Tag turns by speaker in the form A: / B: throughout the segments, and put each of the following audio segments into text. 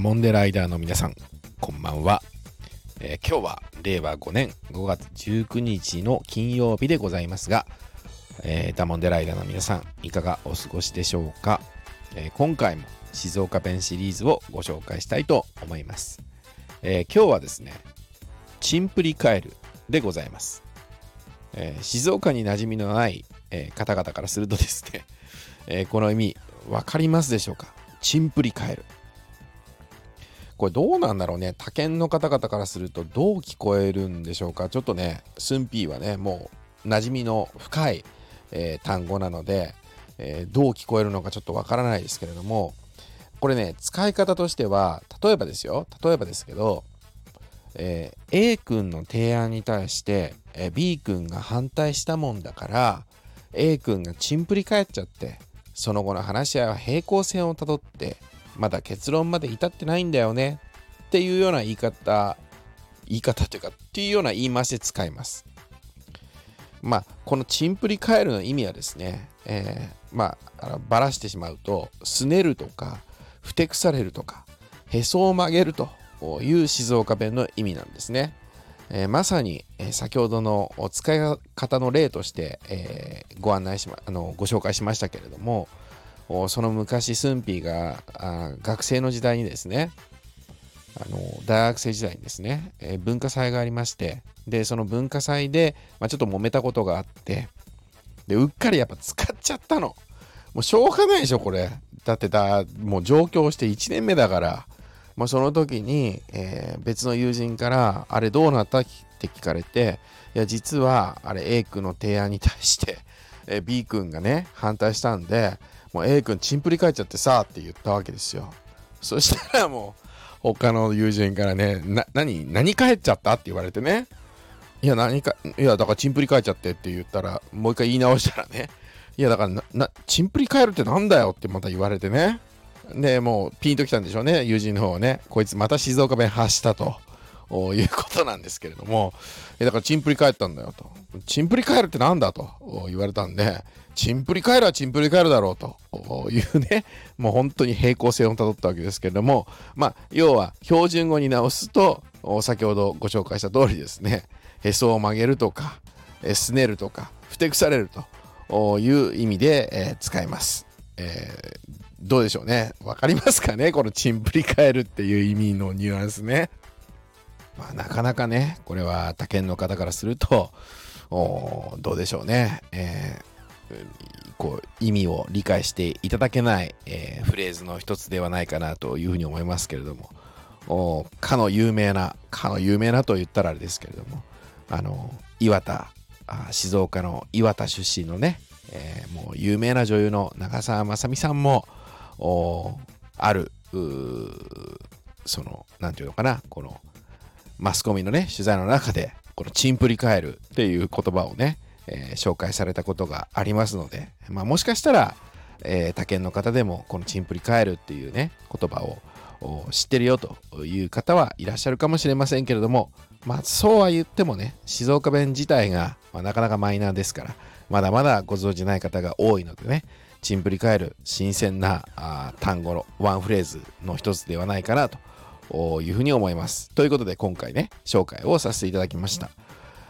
A: モンデライダーの皆さん、こんばんは。えー、今日は令和5年5月19日の金曜日でございますが、えー、ダモンデライダーの皆さん、いかがお過ごしでしょうか、えー、今回も静岡弁シリーズをご紹介したいと思います。え今日はですね、チンプリカエルでございます。え静岡に馴染みのない、え方々からするとですね、えこの意味、わかりますでしょうか？チンプリカエル。これどうなんだろうね。他県の方々からするとどう聞こえるんでしょうか。ちょっとね、スンピーはね、もう馴染みの深い、えー、単語なので、えー、どう聞こえるのかちょっとわからないですけれども、これね、使い方としては、例えばですよ、例えばですけど、えー、A 君の提案に対して、えー、B 君が反対したもんだから、A 君がチンプリ返っちゃって、その後の話し合いは平行線をたどってまだ結論まで至ってないんだよね。っていうような言い方言い方というかっていうような言い回しで使います。まあこのチンプリカエルの意味はですね、えー、まあばらしてしまうとすねるとかふてくされるとかへそを曲げるという静岡弁の意味なんですね。えー、まさに、え、先ほどのお使い方の例として、えー、ご案内しまあのご紹介しましたけれどもその昔スンピーが学生の時代にですねあの大学生時代にですね、え文化祭がありましてでその文化祭で、まあ、ちょっと揉めたことがあってでうっかりやっぱ使っちゃったのもうしょうがないでしょこれだってだもう上京して1年目だからまあ、その時に、えー、別の友人から「あれどうなった?」って聞かれていや実はあれ A 君の提案に対して、えー、B 君がね反対したんでもう A 君チンプリ返っちゃってさって言ったわけですよ。そしたらもう他の友人からねな何何帰っちゃった？って言われてね。いや何かいやだからチンプリ返っちゃってって言ったらもう一回言い直したらね。いやだからなチンプリ返るってなんだよ？ってまた言われてね。で、もうピンときたんでしょうね、友人の方はね。こいつまた静岡弁発したと。いうことなんですけれども、えだからチンプリ帰ったんだよと。チンプリ帰るってなんだと。言われたんで、チンプリ帰るはチンプリ帰るだろうと。いうね、もう本当に平行線をたどったわけですけれども、まあ、要は標準語に直すと、先ほどご紹介した通りですね、へそを曲げるとか、すねるとか、ふてくされると。いう意味で、え、使います。えーどうでしょうね。わかりますかね？このチンプリカエルっていう意味のニュアンスね。まあ、なかなかね、これは他県の方からすると、どうでしょうね。えー、こう意味を理解していただけない、えー、フレーズの一つではないかなというふうに思いますけれども、かの有名な、かの有名なと言ったらあれですけれども、あの、岩田、静岡の岩田出身のね、えー、もう有名な女優の長澤まさみさんも、あるその何て言うのかなこのマスコミのね取材の中でこのチンプリカエルっていう言葉をね、えー、紹介されたことがありますので、まあ、もしかしたら、えー、他県の方でもこのチンプリカエルっていうね言葉を知ってるよという方はいらっしゃるかもしれませんけれどもまあそうは言ってもね静岡弁自体が、まあ、なかなかマイナーですからまだまだご存じない方が多いのでねチンプリ返る新鮮なあ単語のワンフレーズの一つではないかなとというふうに思います。ということで今回ね、紹介をさせていただきました。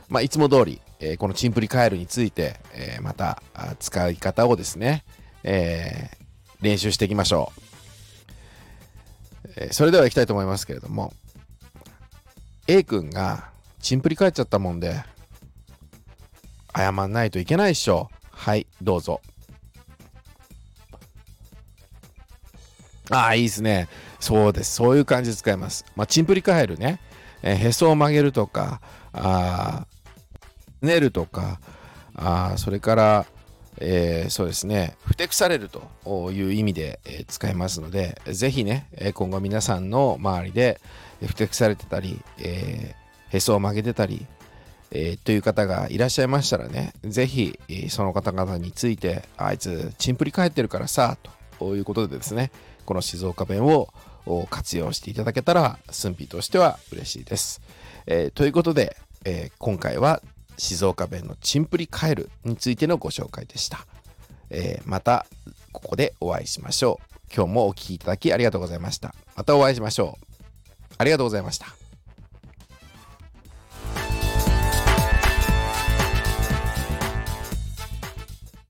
A: まあ、いつも通り、えー、このチンプリカエルについて、えー、また使い方をですね、えー、練習していきましょう。えそれでは行きたいと思いますけれども、A 君がチンプリ返っちゃったもんで、謝んないといけないっしょ。はい、どうぞ。ああ、いいですね。そうです。そういう感じで使います。まあ、チンプリカエルね。え、へそを曲げるとか、あ寝るとか、あそれから、えー、そうですね、ふてくされるという意味で、えー、使いますので、ぜひね、今後皆さんの周りでふてくされてたり、えー、へそを曲げてたり、えー、という方がいらっしゃいましたらね、ぜひ、その方々について、あいつ、チンプリ返ってるからさ、ということでですね、この静岡弁を活用していただけたら、寸否としては嬉しいです。えー、ということで、えー、今回は静岡弁のチンプリカエルについてのご紹介でした。えー、またここでお会いしましょう。今日もお聴きいただきありがとうございました。またお会いしましょう。ありがとうございました。